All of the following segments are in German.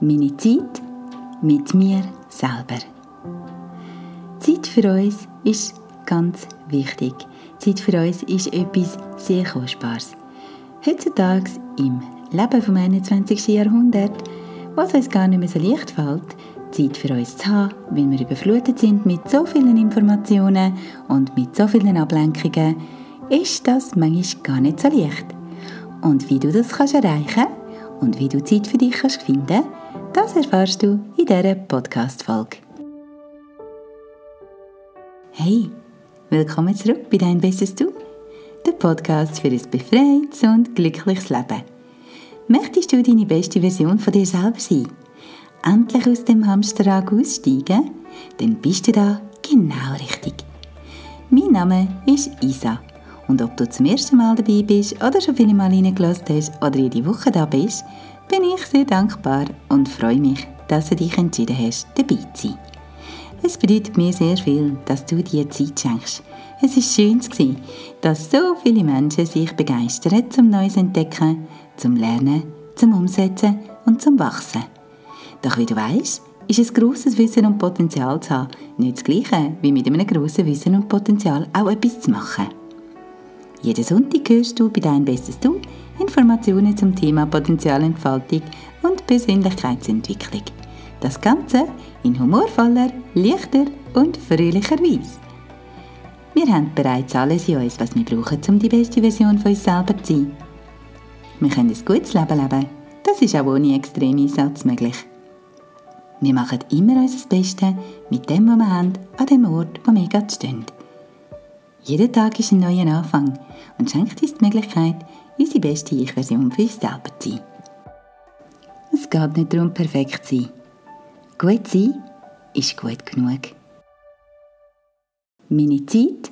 Meine Zeit mit mir selber. Zeit für uns ist ganz wichtig. Zeit für uns ist etwas sehr Kostbares. Heutzutage im Leben vom 21. Jahrhundert, was uns gar nicht mehr so leicht fällt, Zeit für uns zu haben, weil wir überflutet sind mit so vielen Informationen und mit so vielen Ablenkungen, ist das manchmal gar nicht so leicht. Und wie du das kannst erreichen und wie du Zeit für dich kannst finden, das erfährst du in dieser Podcast-Folge. Hey, willkommen zurück bei Dein Bestes Du, der Podcast für ein befreites und glückliches Leben. Möchtest du deine beste Version von dir selber sein? Endlich aus dem Hamsterrad aussteigen? Dann bist du da genau richtig. Mein Name ist Isa und ob du zum ersten Mal dabei bist oder schon viele Mal reingelassen hast oder jede Woche da bist, bin ich sehr dankbar und freue mich, dass du dich entschieden hast, dabei zu sein. Es bedeutet mir sehr viel, dass du dir Zeit schenkst. Es ist schön dass so viele Menschen sich begeistern zum Neues entdecken, zum Lernen, zum Umsetzen und zum Wachsen. Doch wie du weißt, ist es grosses Wissen und Potenzial zu haben nicht das Gleiche wie mit einem grossen Wissen und Potenzial auch etwas zu machen. Jeden Sonntag hörst du bei Dein Bestes Du Informationen zum Thema Potenzialentfaltung und Persönlichkeitsentwicklung. Das Ganze in humorvoller, leichter und fröhlicher Weise. Wir haben bereits alles in uns, was wir brauchen, um die beste Version von uns selber zu sein. Wir können ein gutes Leben leben. Das ist auch ohne extreme Einsatz möglich. Wir machen immer unser Bestes mit dem, was wir haben, an dem Ort, wo wir gerade stehen. Jeder Tag ist ein neuer Anfang und schenkt uns die Möglichkeit, unsere beste Ich-Version für uns selber zu sein. Es geht nicht darum, perfekt zu sein. Gut sein ist gut genug. Meine Zeit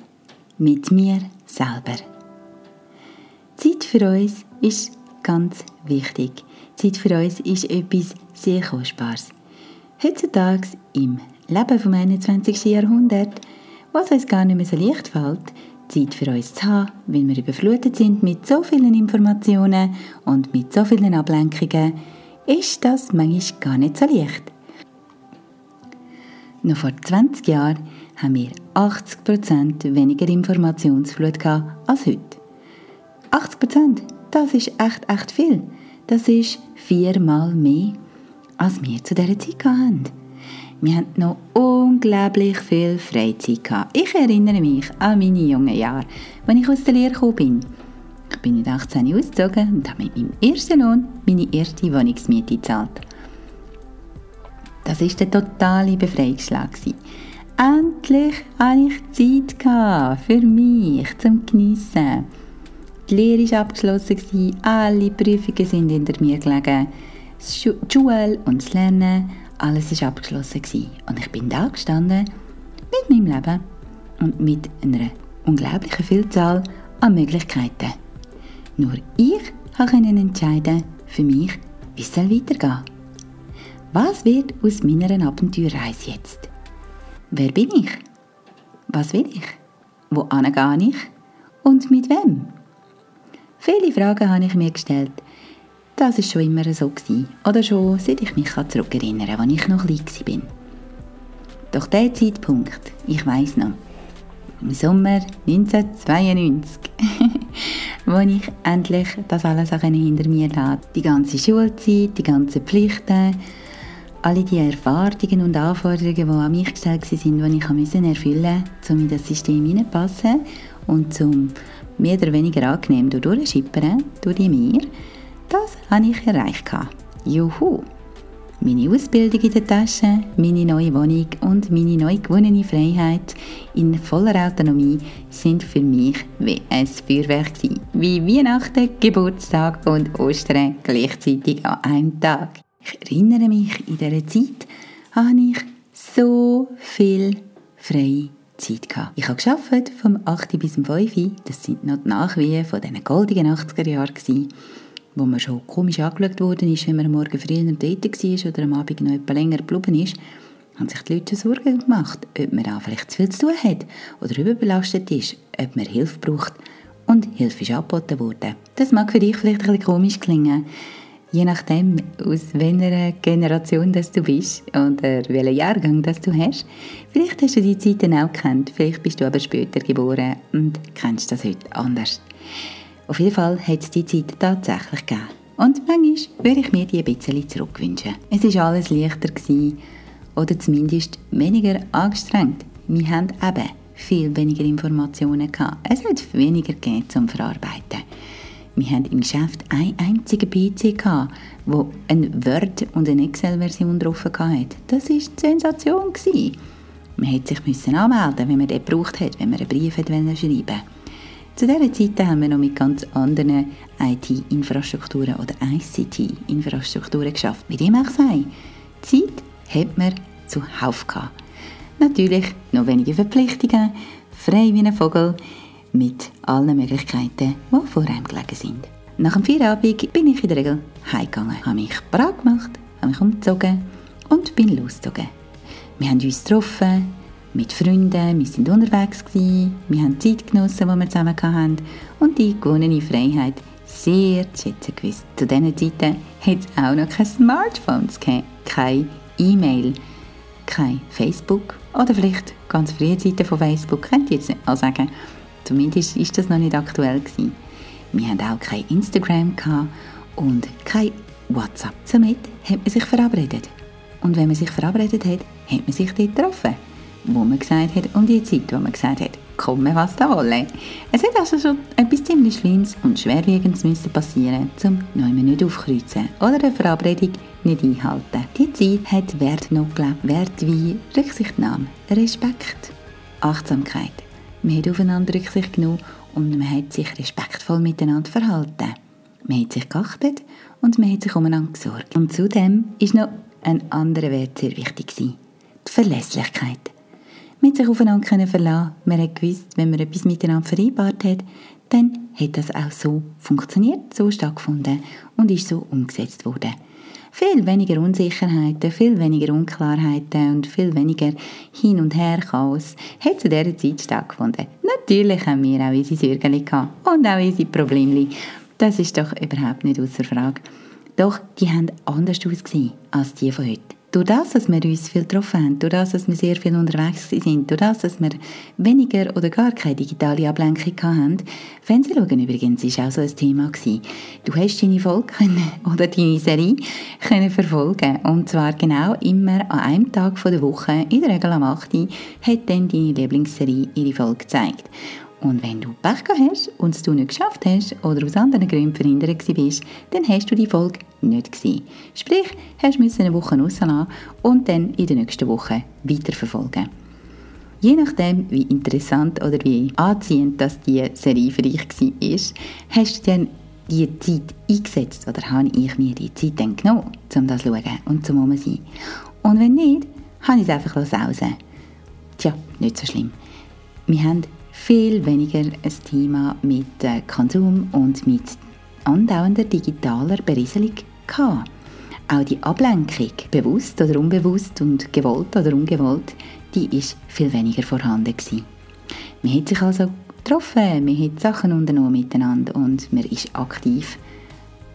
mit mir selber. Zeit für uns ist ganz wichtig. Zeit für uns ist etwas sehr Kostbares. Heutzutage im Leben vom 21. Jahrhundert was uns gar nicht mehr so leicht fällt, Zeit für uns zu haben, weil wir überflutet sind mit so vielen Informationen und mit so vielen Ablenkungen, ist das manchmal gar nicht so leicht. Noch vor 20 Jahren haben wir 80% weniger Informationsflut als heute. 80%, das ist echt, echt viel. Das ist viermal mehr, als wir zu dieser Zeit hatten. Wir hatten noch unglaublich viel Freizeit. Gehabt. Ich erinnere mich an meine jungen Jahre, als ich aus der Lehre gekommen bin. Ich bin mit 18 ausgezogen und habe mit meinem ersten Lohn meine erste Wohnungsmiete gezahlt. Das war der totale Befreiungsschlag. Endlich hatte ich Zeit für mich, zum Geniessen. Die Lehre war abgeschlossen, alle Prüfungen sind hinter mir gelegen. Die Schule und das Lernen alles war abgeschlossen und ich bin da gestanden mit meinem Leben und mit einer unglaublichen Vielzahl an Möglichkeiten. Nur ich konnte entscheiden für mich, wie es weitergehen. Was wird aus meiner Abenteuerreise jetzt? Wer bin ich? Was will ich? Wo gehe ich? Und mit wem? Viele Fragen habe ich mir gestellt das war schon immer so. Gewesen. Oder schon seit ich mich zurückerinnern kann, als ich noch klein war. Doch der Zeitpunkt, ich weiß noch, im Sommer 1992, wo ich endlich das alles hinter mir lasse. Die ganze Schulzeit, die ganzen Pflichten, alle die Erwartungen und Anforderungen, die an mich gestellt waren, die ich erfüllen musste, um in das System hineinzupassen und um mehr oder weniger angenehm durchzuschippern, durch die das habe ich erreicht. Juhu! Meine Ausbildung in der Tasche, meine neue Wohnung und meine neu gewonnene Freiheit in voller Autonomie sind für mich wie ein Feuerwerk Wie Weihnachten, Geburtstag und Ostern gleichzeitig an einem Tag. Ich erinnere mich, in dieser Zeit habe ich so viel freie Zeit gehabt. Ich habe geschafft vom 8. bis zum 5. Das sind noch die Nachwehen von diesen goldenen 80er Jahren wo man schon komisch angeschaut worden ist, wenn man am Morgen früher dort war oder am Abend noch etwas länger geblieben ist, haben sich die Leute Sorgen gemacht, ob man auch vielleicht zu viel zu tun hat oder überbelastet ist, ob man Hilfe braucht. Und Hilfe ist angeboten worden. Das mag für dich vielleicht ein bisschen komisch klingen. Je nachdem, aus welcher Generation das du bist oder welchen Jahrgang das du hast, vielleicht hast du die Zeiten auch kennt, vielleicht bist du aber später geboren und kennst das heute anders. Auf jeden Fall hat es die Zeit tatsächlich gegeben. Und manchmal würde ich mir die ein bisschen zurückwünschen. Es war alles leichter gewesen, oder zumindest weniger angestrengt. Wir haben eben viel weniger Informationen gehabt. Es hat weniger gegeben zum Verarbeiten. Wir hatten im Geschäft einen einzigen PC, gehabt, wo eine Word- und eine Excel-Version drauf hatte. Das war die Sensation. Man musste sich anmelden, wenn man den gebraucht hat, wenn man einen Brief schreiben wollte. Zu dieser Zeit haben wir noch mit ganz anderen IT-Infrastrukturen oder ICT-Infrastrukturen geschafft. Wie dem auch sei, Zeit hat man zuhauf gehabt. Natürlich noch wenige Verpflichtungen, frei wie ein Vogel, mit allen Möglichkeiten, die vor einem gelegen sind. Nach dem Feierabend bin ich in der Regel heimgegangen, habe mich bereit gemacht, habe mich umgezogen und bin losgezogen. Wir haben uns getroffen, mit Freunden, wir sind unterwegs gewesen, wir haben Zeit genossen, die wir zusammen hatten und die gewonnene Freiheit sehr zu schätzen gewusst. Zu diesen Zeiten hat es auch noch keine Smartphones gegeben, keine E-Mail, kein Facebook oder vielleicht ganz frühe Zeiten von Facebook, könnte ich jetzt nicht mal sagen. Zumindest ist das noch nicht aktuell gewesen. Wir hatten auch kein Instagram und kein WhatsApp. Somit hat man sich verabredet. Und wenn man sich verabredet hat, hat man sich dort getroffen, wo man gesagt hat, um die Zeit, wo man gesagt hat, komme was da wolle. Es hat also schon etwas ziemlich Schlimmes und Schwerwiegendes müssen passieren, um neu nicht aufkreuzen oder eine Verabredung nicht einhalten. Die Zeit hat Wert noch gelebt. Wert wie Rücksichtnahme, Respekt, Achtsamkeit. Man hat aufeinander Rücksicht genommen und man hat sich respektvoll miteinander verhalten. Man hat sich geachtet und man hat sich umeinander gesorgt. Und zudem ist noch ein anderer Wert sehr wichtig Die Verlässlichkeit. Hat sich aufeinander verlassen. Man hat gewusst, wenn man etwas miteinander vereinbart hat, dann hat das auch so funktioniert, so stattgefunden und ist so umgesetzt worden viel weniger Unsicherheiten, viel weniger Unklarheiten und viel weniger Hin- und Her-Chaos hat zu dieser Zeit stattgefunden. Natürlich haben wir auch unsere Sorgen und auch unsere Probleme. Das ist doch überhaupt nicht außer Frage. Doch die haben anders ausgesehen als die von heute. Durch das, dass wir uns viel getroffen haben, durch das, dass wir sehr viel unterwegs sind, durch das, dass wir weniger oder gar keine digitale Ablenkung hatten, Fernsehen übrigens war auch so ein Thema. Gewesen. Du hast deine Folge können, oder deine Serie können verfolgen und zwar genau immer an einem Tag der Woche, in der Regel am 8. hat dann deine Lieblingsserie ihre Folge gezeigt. Und wenn du Pech hast und es du nicht geschafft hast oder aus anderen Gründen verhindert bist, dann hast du die Folge nicht gesehen. Sprich, hast du eine Woche rauslassen und dann in der nächsten Woche weiterverfolgen. Je nachdem, wie interessant oder wie anziehend das die Serie für dich war, hast du dann die Zeit eingesetzt oder habe ich mir die Zeit dann genommen, um das zu schauen und zum sein. Und wenn nicht, habe ich es einfach sausen. Tja, nicht so schlimm. Wir haben viel weniger ein Thema mit äh, Konsum und mit andauernder digitaler Berieselung gehabt. Auch die Ablenkung, bewusst oder unbewusst und gewollt oder ungewollt, die ist viel weniger vorhanden gewesen. Man hat sich also getroffen, man hat Sachen unternommen miteinander und man ist aktiv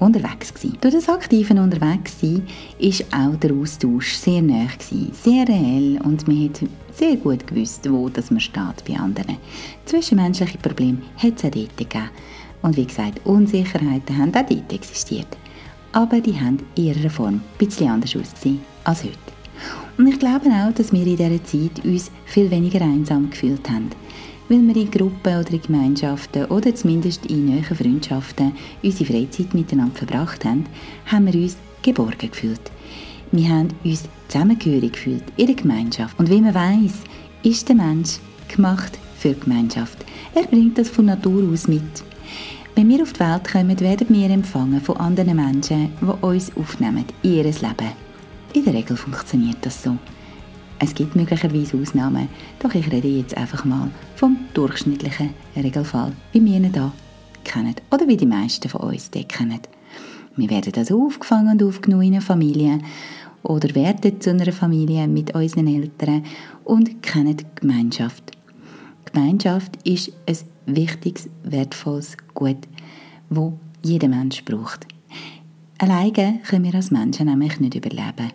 unterwegs gewesen. Durch das aktive Unterwegssein ist auch der Austausch sehr nah sehr reell und man hat sehr gut gewusst, wo das man steht bei anderen. Zwischenmenschliche Probleme hat es auch dort gegeben. Und wie gesagt, Unsicherheiten haben auch dort existiert. Aber die haben in ihrer Form ein bisschen anders ausgesehen als heute. Und ich glaube auch, dass wir in dieser Zeit uns viel weniger einsam gefühlt haben weil wir in Gruppen oder in Gemeinschaften oder zumindest in neuen Freundschaften unsere Freizeit miteinander verbracht haben, haben wir uns geborgen gefühlt. Wir haben uns zusammengehörig gefühlt in der Gemeinschaft. Und wie man weiß, ist der Mensch gemacht für die Gemeinschaft. Er bringt das von Natur aus mit. Wenn wir auf die Welt kommen, werden wir empfangen von anderen Menschen, die uns aufnehmen in ihr Leben. In der Regel funktioniert das so. Es gibt möglicherweise Ausnahmen, doch ich rede jetzt einfach mal vom durchschnittlichen Regelfall, wie wir ihn hier kennen oder wie die meisten von uns den kennen. Wir werden also aufgefangen und aufgenommen in einer Familie oder werden zu einer Familie mit unseren Eltern und kennen die Gemeinschaft. Gemeinschaft ist ein wichtiges, wertvolles Gut, wo jeder Mensch braucht. Alleine können wir als Menschen nämlich nicht überleben.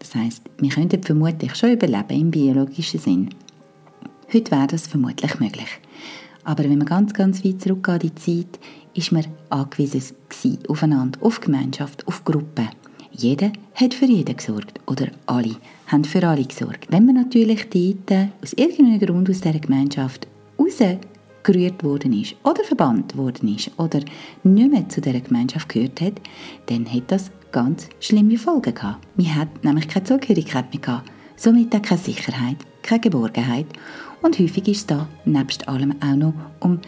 Das heißt, wir könnten vermutlich schon überleben im biologischen Sinn. Heute wäre das vermutlich möglich. Aber wenn man ganz, ganz weit zurückgeht in die Zeit, ist man angewiesen aufeinander, auf Gemeinschaft, auf Gruppen. Jeder hat für jeden gesorgt oder alle haben für alle gesorgt. Wenn man natürlich dort aus irgendeinem Grund aus dieser Gemeinschaft rausgerührt worden ist oder verbannt worden ist oder nicht mehr zu dieser Gemeinschaft gehört hat, dann hat das ganz schlimme Folgen gehabt. Man hat nämlich keine Zugehörigkeit mehr gehabt, somit auch keine Sicherheit, keine Geborgenheit und häufig ist da nebst allem auch noch um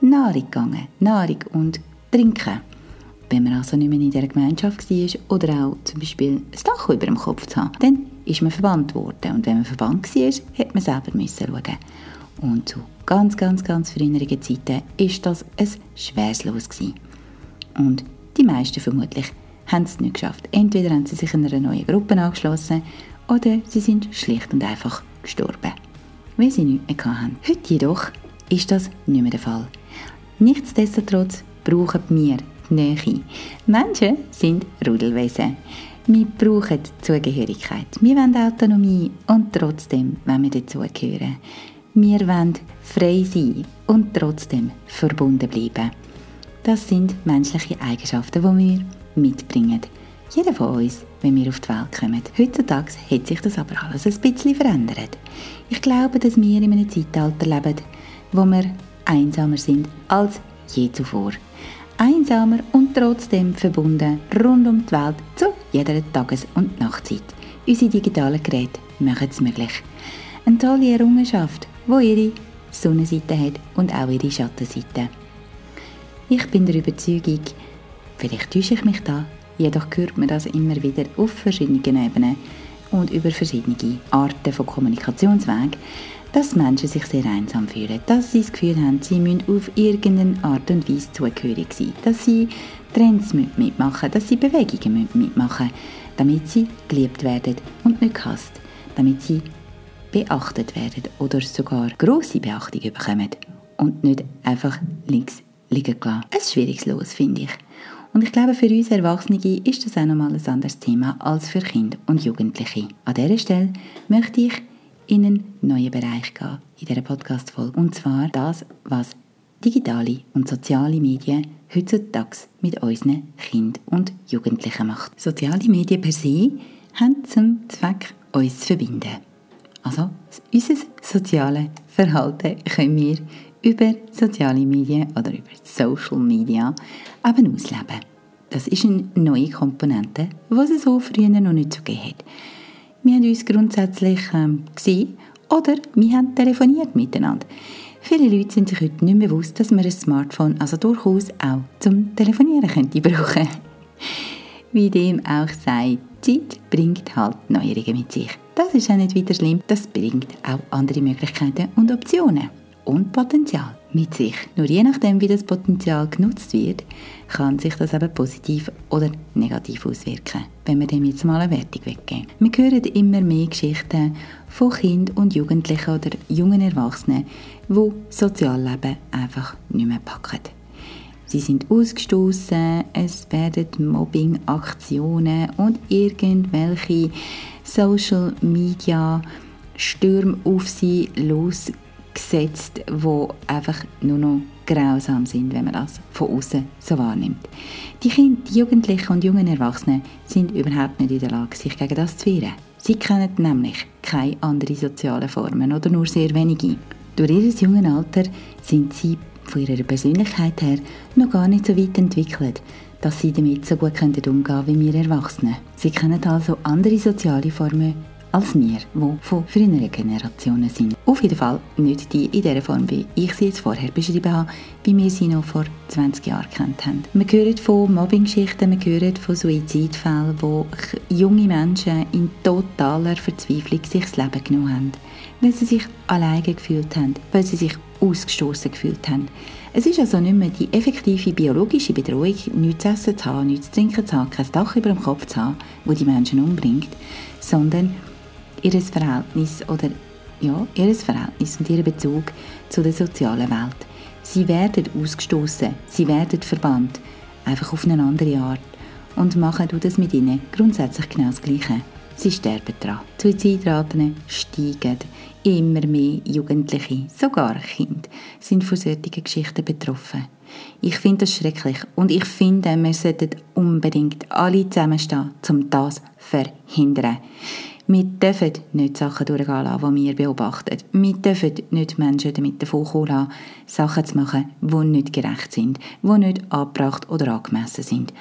Nahrung gegangen, Nahrung und Trinken. Wenn man also nicht mehr in dieser Gemeinschaft war oder auch zum Beispiel ein Dach über dem Kopf zu haben, dann ist man verbannt worden. Und wenn man verbannt war, hätte man selber müssen schauen. Und zu ganz, ganz, ganz früheren Zeiten war das ein schweres Los. Und die meisten vermutlich haben es nicht geschafft. Entweder haben sie sich in einer neuen Gruppe angeschlossen oder sie sind schlicht und einfach gestorben, weil sie nichts mehr hatten. Heute jedoch ist das nicht mehr der Fall. Nichtsdestotrotz brauchen wir die Nähe. Menschen sind Rudelwesen. Wir brauchen Zugehörigkeit. Wir wollen Autonomie und trotzdem wollen wir dazugehören. Wir wollen frei sein und trotzdem verbunden bleiben. Das sind menschliche Eigenschaften, die wir mitbringen. Jeder von uns, wenn wir auf die Welt kommen. Heutzutage hat sich das aber alles ein bisschen verändert. Ich glaube, dass wir in einem Zeitalter leben, wo wir einsamer sind als je zuvor. Einsamer und trotzdem verbunden rund um die Welt zu jeder Tages- und Nachtzeit. Unsere digitalen Geräte machen es möglich. Eine tolle Errungenschaft, die ihre Sonnenseite hat und auch ihre Schattenseite. Ich bin der Überzeugung, vielleicht täusche ich mich da, jedoch hört man das immer wieder auf verschiedenen Ebenen und über verschiedene Arten von Kommunikationswegen, dass Menschen sich sehr einsam fühlen, dass sie das Gefühl haben, sie müssen auf irgendeine Art und Weise zugehörig sein, dass sie Trends mitmachen dass sie Bewegungen mitmachen damit sie geliebt werden und nicht gehasst, damit sie beachtet werden oder sogar grosse Beachtung bekommen und nicht einfach links liegen gelassen. Ein schwieriges Los, finde ich. Und ich glaube, für uns Erwachsene ist das auch nochmal ein anderes Thema als für Kinder und Jugendliche. An dieser Stelle möchte ich in einen neuen Bereich gehen in dieser Podcast-Folge. Und zwar das, was digitale und soziale Medien heutzutage mit unseren Kindern und Jugendlichen macht. Soziale Medien per se haben zum Zweck, uns zu verbinden. Also unser soziales Verhalten können wir über soziale Medien oder über Social Media eben ausleben. Das ist eine neue Komponente, die es so früher noch nicht so gegeben hat. Wir haben uns grundsätzlich ähm, gesehen oder wir haben telefoniert miteinander. Viele Leute sind sich heute nicht bewusst, dass man ein Smartphone also durchaus auch zum Telefonieren könnte brauchen. Wie dem auch sei, Zeit bringt halt Neuerungen mit sich. Das ist auch nicht weiter schlimm, das bringt auch andere Möglichkeiten und Optionen und Potenzial mit sich. Nur je nachdem, wie das Potenzial genutzt wird, kann sich das eben positiv oder negativ auswirken, wenn wir dem jetzt mal eine Wertung weggeben. Wir hören immer mehr Geschichten von Kindern und Jugendlichen oder jungen Erwachsenen, die Sozialleben einfach nicht mehr packen. Sie sind ausgestoßen, es werden Mobbing-Aktionen und irgendwelche Social Media Stürme auf sie losgehen gesetzt, wo einfach nur noch grausam sind, wenn man das von außen so wahrnimmt. Die Kinder, die Jugendlichen und jungen Erwachsenen sind überhaupt nicht in der Lage, sich gegen das zu wehren. Sie kennen nämlich keine anderen sozialen Formen oder nur sehr wenige. Durch ihr junges Alter sind sie von ihrer Persönlichkeit her noch gar nicht so weit entwickelt, dass sie damit so gut umgehen können wie wir Erwachsenen. Sie kennen also andere soziale Formen als wir, die von früheren Generationen sind. Auf jeden Fall nicht die in der Form, wie ich sie jetzt vorher beschrieben habe, wie wir sie noch vor 20 Jahren kennt haben. Wir hören von Mobbing-Geschichten, wir hören von Suizidfällen, wo junge Menschen in totaler Verzweiflung sich das Leben genommen haben, weil sie sich alleine gefühlt haben, weil sie sich ausgestoßen gefühlt haben. Es ist also nicht mehr die effektive biologische Bedrohung, nichts zu essen zu haben, nichts zu trinken zu haben, kein Dach über dem Kopf zu haben, wo die Menschen umbringt, sondern ihr Verhältnis oder ja, ihr Verhältnis und ihren Bezug zu der sozialen Welt. Sie werden ausgestoßen, sie werden verbannt, einfach auf eine andere Art. und machen du das mit ihnen grundsätzlich genau das Gleiche. Sie sterben daran. Suizidraten steigen. Immer mehr Jugendliche, sogar Kinder, sind von solchen Geschichten betroffen. Ich finde das schrecklich und ich finde, wir sollten unbedingt alle zusammenstehen, um das zu verhindern. Wir dürfen nicht Sachen durchgehen lassen, die wir beobachten. Wir dürfen nicht Menschen damit davon kommen lassen, Sachen zu machen, die nicht gerecht sind, die nicht angebracht oder angemessen sind.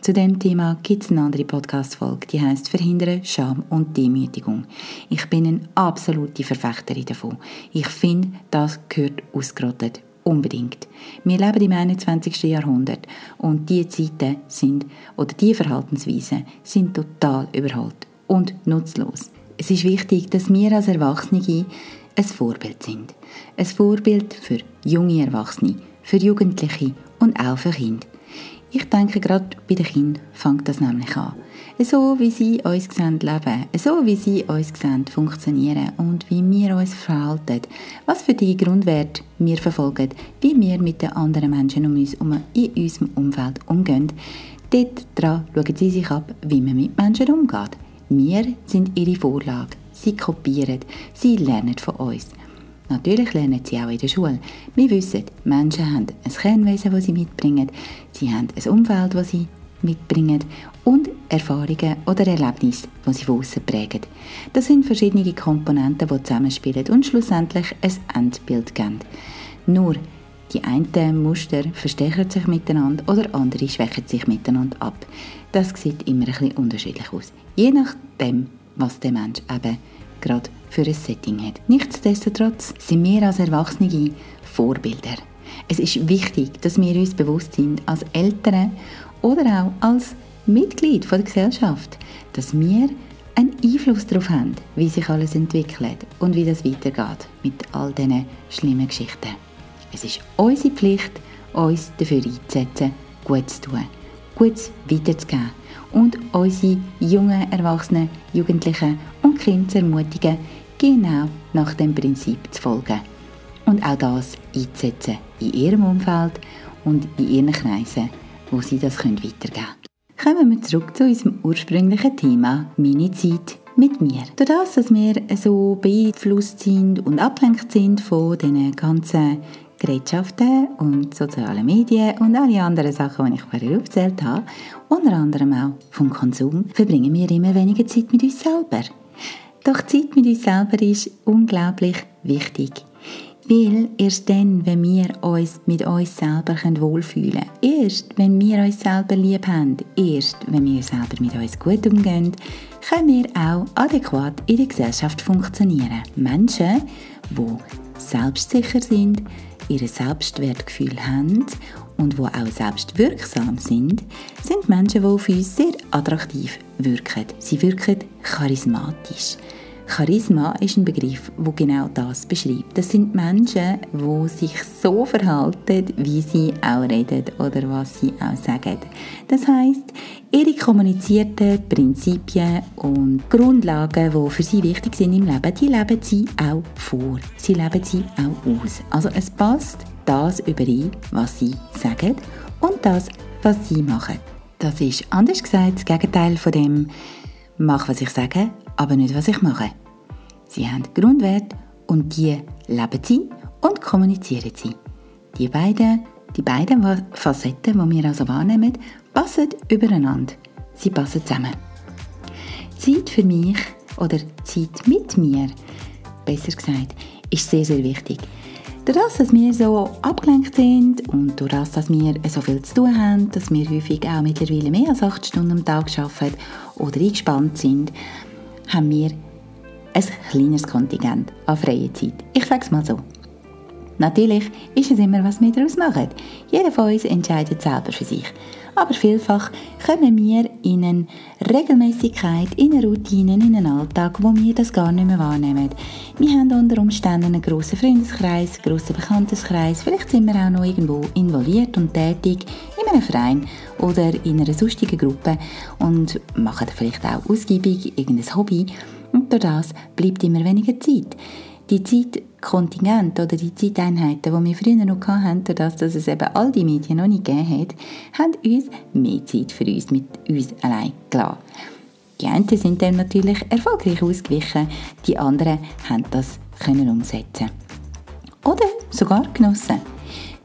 Zu dem Thema gibt es eine andere Podcast-Folge, die heißt Verhindern Scham und Demütigung. Ich bin eine absolute Verfechterin davon. Ich finde, das gehört ausgerottet. Unbedingt. Wir leben im 21. Jahrhundert und die Zeiten sind, oder die Verhaltensweisen sind total überholt und nutzlos. Es ist wichtig, dass wir als Erwachsene ein Vorbild sind. Ein Vorbild für junge Erwachsene, für Jugendliche und auch für Kinder. Ich denke, gerade bei den Kindern fängt das nämlich an. So wie sie uns sehen leben, so wie sie uns sehen funktionieren und wie wir uns verhalten, was für die Grundwerte wir verfolgen, wie wir mit den anderen Menschen um uns um in unserem Umfeld umgehen, dort schauen sie sich ab, wie man mit Menschen umgeht. Wir sind ihre Vorlage. Sie kopieren, sie lernen von uns. Natürlich lernen sie auch in der Schule. Wir wissen, Menschen haben ein Kernwesen, das sie mitbringen, sie haben ein Umfeld, das sie mitbringen und Erfahrungen oder Erlebnisse, die sie von außen prägen. Das sind verschiedene Komponenten, die zusammenspielen und schlussendlich ein Endbild geben. Nur die einen Muster verstärken sich miteinander oder andere schwächen sich miteinander ab. Das sieht immer ein bisschen unterschiedlich aus. Je nachdem, was der Mensch eben gerade für ein Setting hat. Nichtsdestotrotz sind wir als Erwachsene Vorbilder. Es ist wichtig, dass wir uns bewusst sind, als Eltern oder auch als Mitglied der Gesellschaft, dass wir einen Einfluss darauf haben, wie sich alles entwickelt und wie das weitergeht mit all diesen schlimmen Geschichten. Es ist unsere Pflicht, uns dafür einzusetzen, gut zu tun, gut weiterzugeben und unsere jungen, erwachsenen, Jugendlichen und Kinder zu ermutigen, genau nach dem Prinzip zu folgen. Und auch das einzusetzen in ihrem Umfeld und in ihren Kreisen, wo sie das weitergeben können. Kommen wir zurück zu unserem ursprünglichen Thema, meine Zeit mit mir. Durch das, dass wir so beeinflusst sind und abgelenkt sind von diesen ganzen Gerätschaften und sozialen Medien und alle anderen Sachen, die ich vorher aufgezählt habe, unter anderem auch vom Konsum, verbringen wir immer weniger Zeit mit uns selber. Doch Zeit mit uns selber ist unglaublich wichtig. Weil erst dann, wenn wir uns mit uns selber wohlfühlen können, erst wenn wir uns selber lieb haben, erst wenn wir selber mit uns gut umgehen, können wir auch adäquat in der Gesellschaft funktionieren. Menschen, die selbstsicher sind, ihr Selbstwertgefühl haben und wo auch selbstwirksam sind, sind Menschen, die auf uns sehr attraktiv wirken. Sie wirken charismatisch. Charisma ist ein Begriff, wo genau das beschreibt. Das sind Menschen, die sich so verhalten, wie sie auch reden oder was sie auch sagen. Das heißt, ihre kommunizierten Prinzipien und Grundlagen, die für sie wichtig sind im Leben, die leben sie auch vor. Sie leben sie auch aus. Also es passt das überein, was sie sagen und das, was sie machen. Das ist anders gesagt das Gegenteil von dem, mach was ich sage, aber nicht, was ich mache. Sie haben Grundwerte und die leben sie und kommunizieren sie. Die beiden, die beiden Facetten, die wir also wahrnehmen, passen übereinander. Sie passen zusammen. Zeit für mich oder Zeit mit mir, besser gesagt, ist sehr, sehr wichtig. Durch das, dass wir so abgelenkt sind und durch das, dass wir so viel zu tun haben, dass wir häufig auch mittlerweile mehr als acht Stunden am Tag arbeiten oder eingespannt sind, haben wir ein kleines Kontingent an freier Zeit. Ich sage es mal so. Natürlich ist es immer, was wir daraus machen. Jeder von uns entscheidet selber für sich. Aber vielfach kommen wir in eine Regelmäßigkeit, in eine Routine, in einen Alltag, wo wir das gar nicht mehr wahrnehmen. Wir haben unter Umständen einen grossen Freundeskreis, einen grossen Bekanntenkreis, vielleicht sind wir auch noch irgendwo involviert und tätig in einem Verein oder in einer sonstigen Gruppe und machen vielleicht auch ausgiebig irgendein Hobby und durch das bleibt immer weniger Zeit. Die Zeitkontingente oder die Zeiteinheiten, die wir früher noch hatten, dadurch, dass es eben all die Medien noch nicht gegeben hat, haben uns mehr Zeit für uns mit uns allein gelassen. Die einen sind dem natürlich erfolgreich ausgewichen, die anderen haben das können umsetzen oder sogar genossen.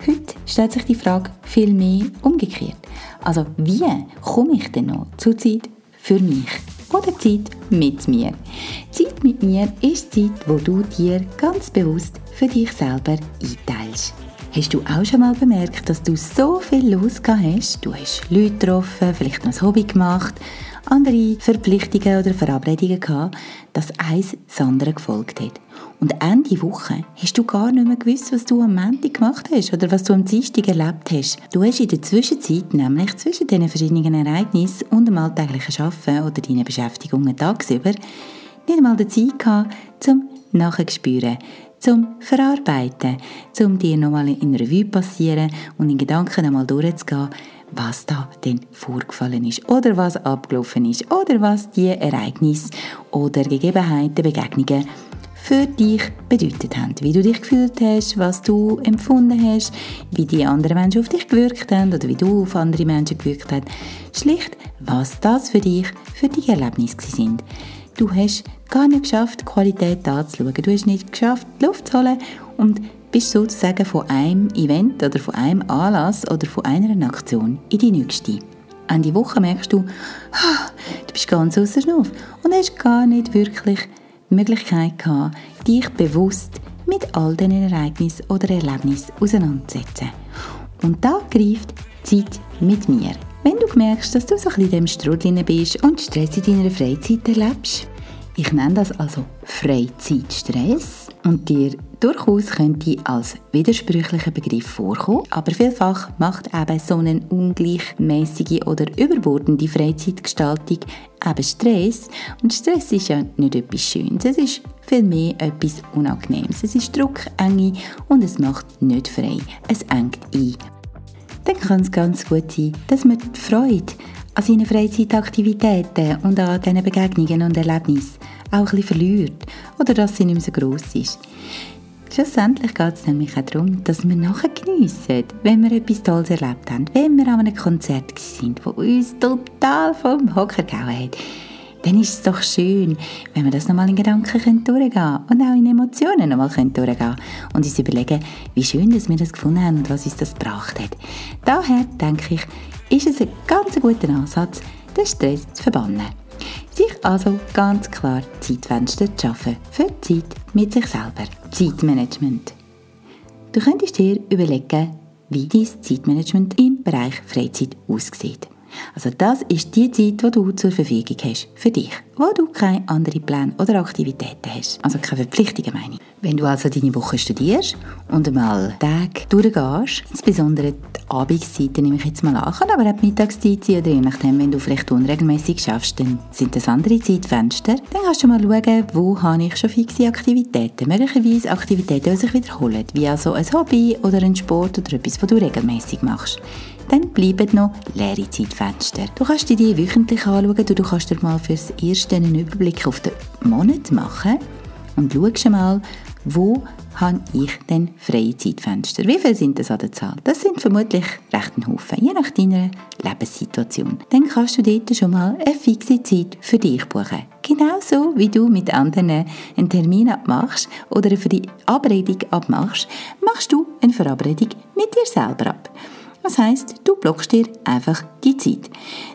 Heute stellt sich die Frage viel mehr umgekehrt. Also wie komme ich denn noch zur Zeit für mich oder Zeit mit mir? Zeit mit mir ist Zeit, wo du dir ganz bewusst für dich selber einteilst. Hast du auch schon mal bemerkt, dass du so viel losgegangen hast? Du hast Leute getroffen, vielleicht noch ein Hobby gemacht andere Verpflichtungen oder Verabredungen gehabt, dass eins das andere gefolgt hat. Und Ende Woche hast du gar nicht mehr gewusst, was du am Montag gemacht hast oder was du am Dienstag erlebt hast. Du hast in der Zwischenzeit, nämlich zwischen diesen verschiedenen Ereignissen und dem alltäglichen Arbeiten oder deinen Beschäftigungen tagsüber, nicht einmal die Zeit gehabt, zum Nachspüren, zum Verarbeiten, zum dir nochmal in Revue passieren und in Gedanken einmal durchzugehen, was da denn vorgefallen ist oder was abgelaufen ist oder was die Ereignisse oder Gegebenheiten, Begegnungen für dich bedeutet haben. Wie du dich gefühlt hast, was du empfunden hast, wie die anderen Menschen auf dich gewirkt haben oder wie du auf andere Menschen gewirkt hast. Schlicht, was das für dich, für die Erlebnisse sind. Du hast gar nicht geschafft, die Qualität anzuschauen. Du hast nicht geschafft, die Luft zu holen und bist sozusagen von einem Event oder von einem Anlass oder von einer Aktion in die nächste. Ende Woche merkst du, du bist ganz außer Schnuff und hast gar nicht wirklich die Möglichkeit gehabt, dich bewusst mit all diesen Ereignissen oder Erlebnissen auseinanderzusetzen. Und da greift Zeit mit mir. Wenn du merkst, dass du so ein bisschen in dem Strudel bist und Stress in deiner Freizeit erlebst, ich nenne das also Freizeitstress und dir durchaus könnte als widersprüchlicher Begriff vorkommen, aber vielfach macht eben so eine ungleichmäßige oder überbordende Freizeitgestaltung eben Stress und Stress ist ja nicht etwas Schönes, es ist vielmehr etwas Unangenehmes. Es ist Druck, Enge und es macht nicht frei, es engt ein. Dann kann es ganz gut sein, dass man die Freude an seinen Freizeitaktivitäten und an diesen Begegnungen und Erlebnissen auch ein bisschen verliert oder dass sie nicht mehr so gross ist. Schlussendlich geht es nämlich auch darum, dass wir nachher geniessen, wenn wir etwas Tolles erlebt haben, wenn wir an einem Konzert sind, das uns total vom Hocker gehauen hat. Dann ist es doch schön, wenn wir das nochmal in Gedanken durchgehen können und auch in Emotionen nochmal durchgehen können und uns überlegen, wie schön dass wir das gefunden haben und was uns das gebracht hat. Daher denke ich, ist es ein ganz guter Ansatz, den Stress zu verbannen. Sich also ganz klar Zeitfenster zu schaffen für die Zeit mit sich selber. Zeitmanagement. Du könntest dir überlegen, wie dein Zeitmanagement im Bereich Freizeit aussieht. Also das ist die Zeit, die du zur Verfügung hast für dich, wo du keine anderen Pläne oder Aktivitäten hast. Also keine Verpflichtungen meine ich. Wenn du also deine Woche studierst und einmal Tag durchgehst, insbesondere die Abendszeiten nehme ich jetzt mal an, aber auch die Mittagszeit oder je nachdem, wenn du vielleicht unregelmäßig schaffst, dann sind das andere Zeitfenster. Dann kannst du mal schauen, wo habe ich schon fixe Aktivitäten. Möglicherweise Aktivitäten, die sich wiederholen, wie also ein Hobby oder ein Sport oder etwas, was du regelmäßig machst dann bleiben noch leere Zeitfenster. Du kannst dir die wöchentlich anschauen, du kannst dir mal fürs Erste einen Überblick auf den Monat machen und schaust mal, wo habe ich denn freie Zeitfenster? Wie viele sind das an der Zahl? Das sind vermutlich recht ein Haufen, je nach deiner Lebenssituation. Dann kannst du dort schon mal eine fixe Zeit für dich buchen. Genauso wie du mit anderen einen Termin abmachst oder eine Verabredung abmachst, machst du eine Verabredung mit dir selber ab. Das heißt, du blockst dir einfach die Zeit.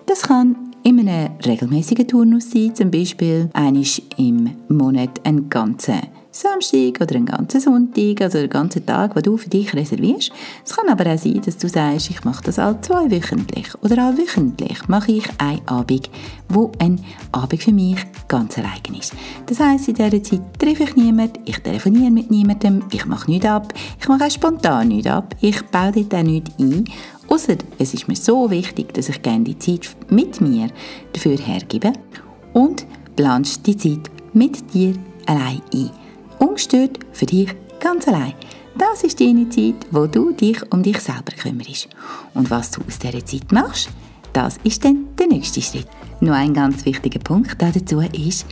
Das kann in einem regelmäßigen Turnus sein, zum Beispiel einmal im Monat einen ganzen Samstag oder einen ganzen Sonntag, also einen ganzen Tag, den du für dich reservierst. Es kann aber auch sein, dass du sagst, ich mache das all zwei wöchentlich oder all wöchentlich mache ich einen Abend, wo ein Abend für mich ganz allein ist. Das heisst, in dieser Zeit treffe ich niemanden, ich telefoniere mit niemandem, ich mache nichts ab, ich mache auch spontan nichts ab, ich baue dort auch nichts ein, Außer es ist mir so wichtig, dass ich gerne die Zeit mit mir dafür hergebe und planst die Zeit mit dir allein ein ungestört für dich ganz allein. Das ist die Zeit, wo du dich um dich selber kümmerst. Und was du aus dieser Zeit machst, das ist dann der nächste Schritt. Nur ein ganz wichtiger Punkt dazu ist,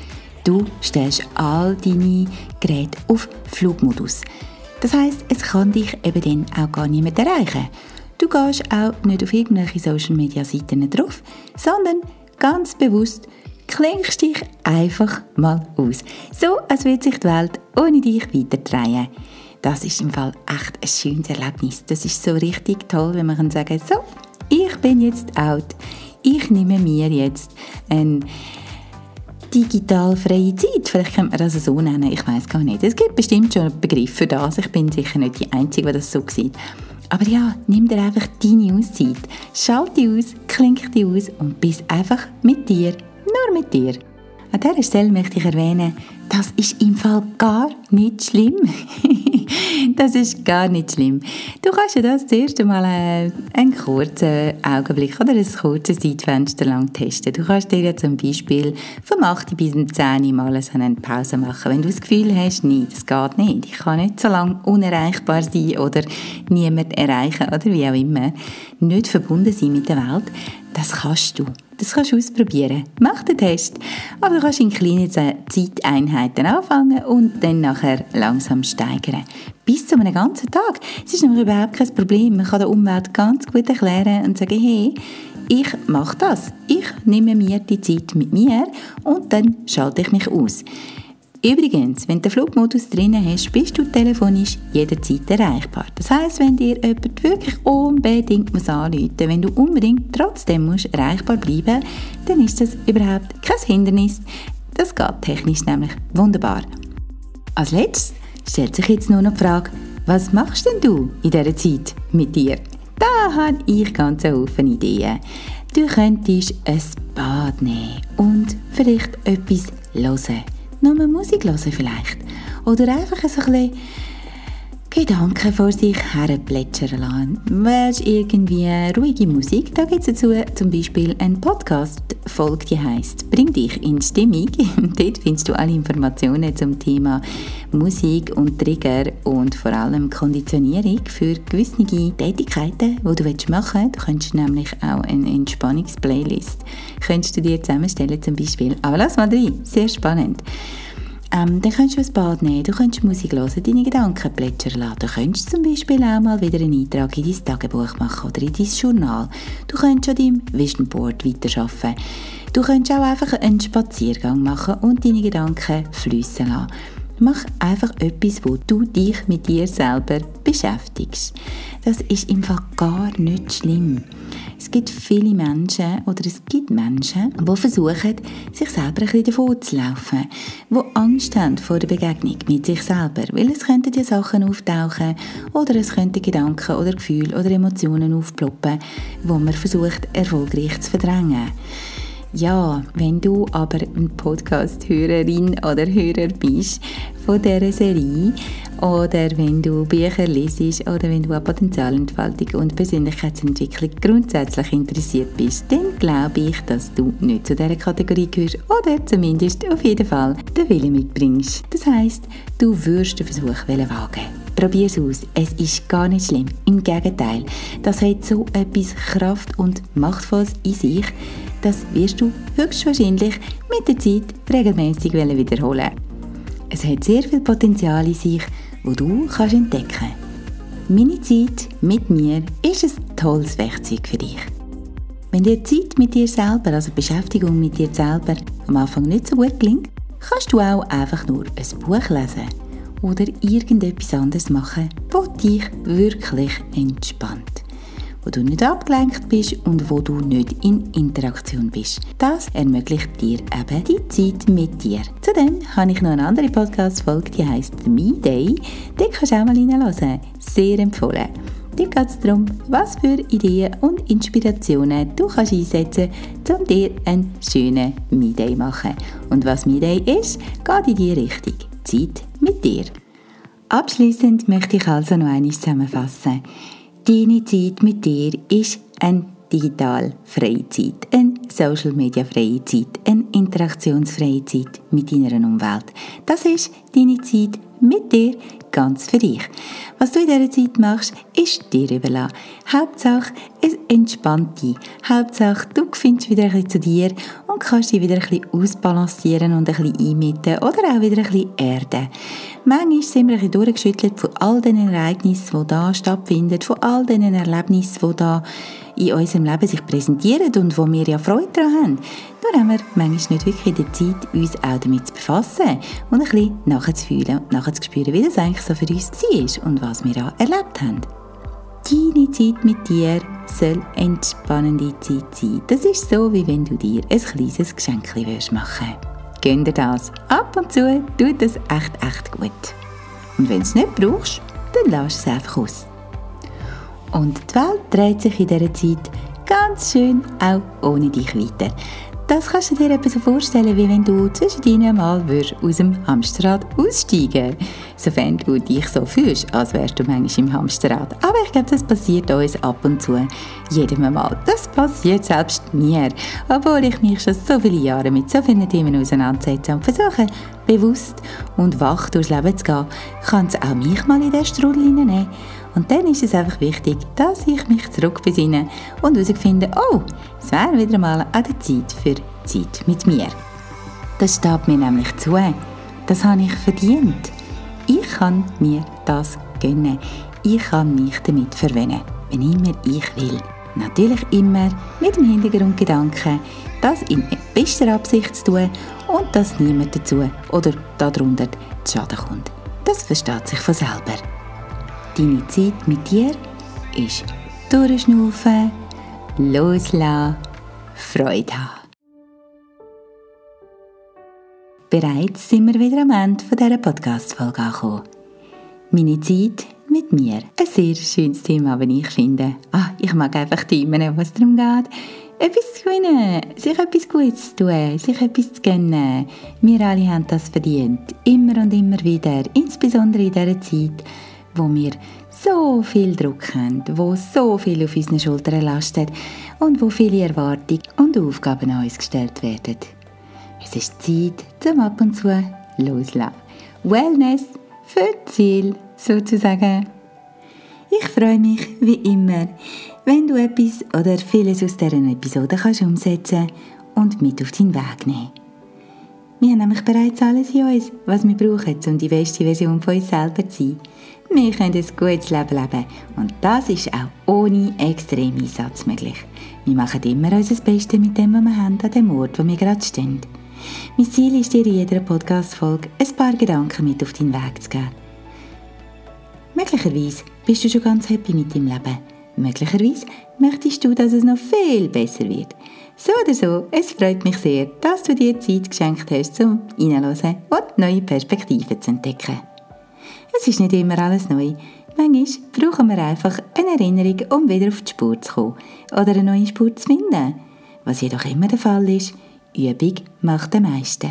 Du stellst all deine Geräte auf Flugmodus. Das heißt, es kann dich eben dann auch gar niemand erreichen. Du gehst auch nicht auf irgendwelche Social Media Seiten drauf, sondern ganz bewusst klingst dich einfach mal aus. So, als würde sich die Welt ohne dich weiterdrehen. Das ist im Fall echt ein schönes Erlebnis. Das ist so richtig toll, wenn man kann sagen so, ich bin jetzt out. Ich nehme mir jetzt ein digital freie Zeit. Vielleicht könnte man das so nennen, ich weiß gar nicht. Es gibt bestimmt schon einen Begriff für das. Ich bin sicher nicht die Einzige, die das so sieht. Aber ja, nimm dir einfach deine Auszeit. Schalte aus, klink die aus und bist einfach mit dir, nur mit dir. An dieser Stelle möchte ich erwähnen, das ist im Fall gar nicht schlimm. das ist gar nicht schlimm. Du kannst ja das zuerst einmal äh, einen kurzen Augenblick oder ein kurzes Zeitfenster lang testen. Du kannst dir ja zum Beispiel vom 8 bis 10 mal eine Pause machen. Wenn du das Gefühl hast, nein, das geht nicht, ich kann nicht so lange unerreichbar sein oder niemand erreichen oder wie auch immer, nicht verbunden sein mit der Welt, das kannst du. Das kannst du ausprobieren. Mach den Test. Aber du kannst in kleinen Zeiteinheiten anfangen und dann nachher langsam steigern. Bis zu einem ganzen Tag. Es ist nämlich überhaupt kein Problem. Man kann der Umwelt ganz gut erklären und sagen, hey, ich mache das. Ich nehme mir die Zeit mit mir und dann schalte ich mich aus. Übrigens, wenn du den Flugmodus drin hast, bist du telefonisch jederzeit erreichbar. Das heißt, wenn dir jemand wirklich unbedingt muss anrufen muss, wenn du unbedingt trotzdem musst erreichbar bleiben dann ist das überhaupt kein Hindernis. Das geht technisch nämlich wunderbar. Als letztes stellt sich jetzt nur noch die Frage, was machst denn du in dieser Zeit mit dir? Da habe ich ganz Haufen Ideen. Du könntest ein Bad nehmen und vielleicht etwas hören nur Musik hören vielleicht. Oder einfach ein bisschen Gedanken vor sich her plätschern lassen. Willst irgendwie ruhige Musik? Da gibt es dazu zum Beispiel einen Podcast-Folge, die heisst «Bring dich in Stimmung». Dort findest du alle Informationen zum Thema Musik und Trigger und vor allem Konditionierung für gewisse Tätigkeiten, die du machen willst. Du könntest nämlich auch eine Entspannungsplaylist du dir zusammenstellen zum Beispiel. Aber lass mal rein, sehr spannend. Ähm, dann könntest du ein Bad nehmen, du könntest Musik hören, deine Gedanken plätschern lassen. Du könntest zum Beispiel auch mal wieder einen Eintrag in dein Tagebuch machen oder in dein Journal. Du könntest an deinem Vision Board weiterarbeiten. Du könntest auch einfach einen Spaziergang machen und deine Gedanken fließen lassen. Mach einfach etwas, wo du dich mit dir selber beschäftigst. Das ist im Fall gar nicht schlimm. Es gibt viele Menschen oder es gibt Menschen, die versuchen, sich selber ein bisschen davon zu laufen, die Angst haben vor der Begegnung mit sich selber, weil es könnten ja Sachen auftauchen oder es könnten Gedanken oder Gefühle oder Emotionen aufploppen, wo man versucht, erfolgreich zu verdrängen. Ja, wenn du aber ein Podcast-Hörerin oder Hörer bist von dieser Serie oder wenn du Bücher lesest oder wenn du an Potenzialentfaltung und Persönlichkeitsentwicklung grundsätzlich interessiert bist, dann glaube ich, dass du nicht zu dieser Kategorie gehörst oder zumindest auf jeden Fall den Willen mitbringst. Das heißt, du wirst den Versuch wagen. Probier es aus. Es ist gar nicht schlimm. Im Gegenteil, das hat so etwas Kraft und Machtvolles in sich, das wirst du höchstwahrscheinlich mit der Zeit regelmäßig wiederholen. Es hat sehr viel Potenzial in sich, wo du kannst entdecken. Meine Zeit mit mir ist ein tolles Werkzeug für dich. Wenn dir Zeit mit dir selber, also Beschäftigung mit dir selber, am Anfang nicht so gut gelingt, kannst du auch einfach nur ein Buch lesen oder irgendetwas anderes machen, das dich wirklich entspannt wo du nicht abgelenkt bist und wo du nicht in Interaktion bist. Das ermöglicht dir eben die Zeit mit dir. Zudem habe ich noch eine andere Podcast-Folge, die heisst «Me Day». Die kannst du auch mal reinhören. Sehr empfohlen. Dir geht es darum, was für Ideen und Inspirationen du kannst einsetzen kannst, um dir einen schönen Me-Day zu machen. Und was Me-Day ist, geht in die Richtung. Zeit mit dir. Abschließend möchte ich also noch einmal zusammenfassen. Deine Zeit mit dir ist eine digital freie Zeit, eine Social Media freie Zeit, eine interaktionsfreie Zeit mit deiner Umwelt. Das ist deine Zeit mit dir ganz für dich. Was du in dieser Zeit machst, ist dir überlassen. Hauptsache, es entspannt dich. Hauptsache, du findest wieder ein bisschen zu dir und kannst dich wieder ein bisschen ausbalancieren und ein bisschen einmitten oder auch wieder ein bisschen erden. Manchmal sind wir ein bisschen durchgeschüttelt von all den Ereignissen, die da stattfinden, von all den Erlebnissen, die da in unserem Leben sich präsentieren und wo wir ja Freude daran haben. Nur haben wir manchmal nicht wirklich die Zeit, uns auch damit zu befassen und ein bisschen nachzufühlen und nachzuspüren, wie das eigentlich so für uns war und was wir da erlebt haben. Deine Zeit mit dir soll entspannende Zeit sein. Das ist so, wie wenn du dir ein kleines Geschenk machen willst. Gönn dir das. Ab und zu tut das echt, echt gut. Und wenn du es nicht brauchst, dann lass es einfach aus. Und die Welt dreht sich in dieser Zeit ganz schön auch ohne dich weiter. Das kannst du dir etwas so vorstellen, wie wenn du zwischendrin mal aus dem Hamsterrad aussteigen Sofern du dich so fühlst, als wärst du manchmal im Hamsterrad. Aber ich glaube, das passiert uns ab und zu jedem Mal. Das passiert selbst mir. Obwohl ich mich schon so viele Jahre mit so vielen Themen auseinandersetze und versuche, bewusst und wach durchs Leben zu gehen, kann es auch mich mal in den Strudel hineinnehmen. Und dann ist es einfach wichtig, dass ich mich zurückbesinne und herausfinde, oh, es wäre wieder mal an der Zeit für Zeit mit mir. Das steht mir nämlich zu. Das habe ich verdient. Ich kann mir das gönnen. Ich kann mich damit verwöhnen, wenn immer ich will. Natürlich immer mit dem Hintergrundgedanken, das in bester Absicht zu tun und dass niemand dazu oder darunter zu Schaden kommt. Das versteht sich von selber. Deine Zeit mit dir ist durchschnaufen, loslassen, Freude haben. Bereits sind wir wieder am Ende dieser Podcast-Folge angekommen. Meine Zeit mit mir. Ein sehr schönes Thema, wenn ich finde. Ah, ich mag einfach Themen, was darum geht, etwas zu gewinnen, sich etwas Gutes zu tun, sich etwas zu gönnen. Wir alle haben das verdient. Immer und immer wieder. Insbesondere in dieser Zeit, wo wir so viel Druck haben, wo so viel auf unseren Schultern lastet und wo viele Erwartungen und Aufgaben an uns gestellt werden. Es ist Zeit zum ab und zu loslassen. Wellness für Ziel sozusagen. Ich freue mich wie immer, wenn du etwas oder vieles aus dieser Episode kannst umsetzen und mit auf deinen Weg nehmen. Wir haben nämlich bereits alles in uns, was wir brauchen, um die beste Version von uns selber zu sein. Wir können ein gutes Leben leben und das ist auch ohne extremen Einsatz möglich. Wir machen immer unser Bestes mit dem, was wir haben, an dem Ort, wo wir gerade stehen. Mein Ziel ist dir in jeder Podcast-Folge ein paar Gedanken mit auf deinen Weg zu geben. Möglicherweise bist du schon ganz happy mit deinem Leben. Möglicherweise möchtest du, dass es noch viel besser wird. So oder so, es freut mich sehr, dass du dir Zeit geschenkt hast, zum Reinhören und neue Perspektiven zu entdecken. Es ist nicht immer alles neu. Manchmal brauchen wir einfach eine Erinnerung, um wieder auf die Spur zu kommen oder eine neue Spur zu finden. Was jedoch immer der Fall ist, Übung macht den Meister.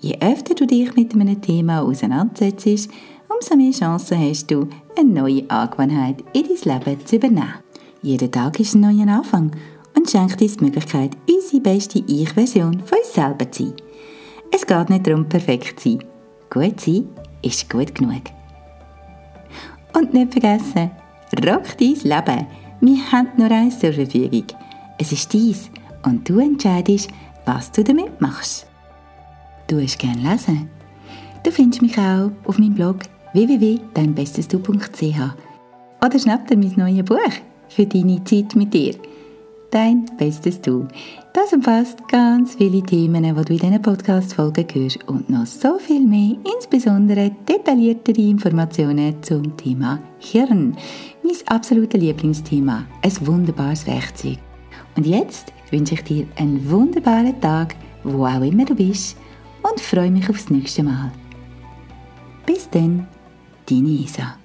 Je öfter du dich mit einem Thema auseinandersetzt, umso mehr Chancen hast du, eine neue Angewohnheit in dein Leben zu übernehmen. Jeder Tag ist ein neuer Anfang und schenkt uns die Möglichkeit, unsere beste Ich-Version von uns selber zu sein. Es geht nicht darum, perfekt zu sein. Gut sein ist gut genug. Und nicht vergessen, rock dein Leben. Wir haben nur eins zur Verfügung. Es ist dies und du entscheidest, was du damit machst. Du hast gerne lesen? Du findest mich auch auf meinem Blog www.deinbestesdu.ch oder schnapp dir mein neues Buch für deine Zeit mit dir. Dein Bestes Du. Das umfasst ganz viele Themen, die du in diesen Podcast-Folgen hörst und noch so viel mehr, insbesondere detailliertere Informationen zum Thema Hirn. Mein absolutes Lieblingsthema. Ein wunderbares Werkzeug. Und jetzt wünsche ich dir einen wunderbaren Tag, wo auch immer du bist, und freue mich aufs nächste Mal. Bis dann, deine Isa.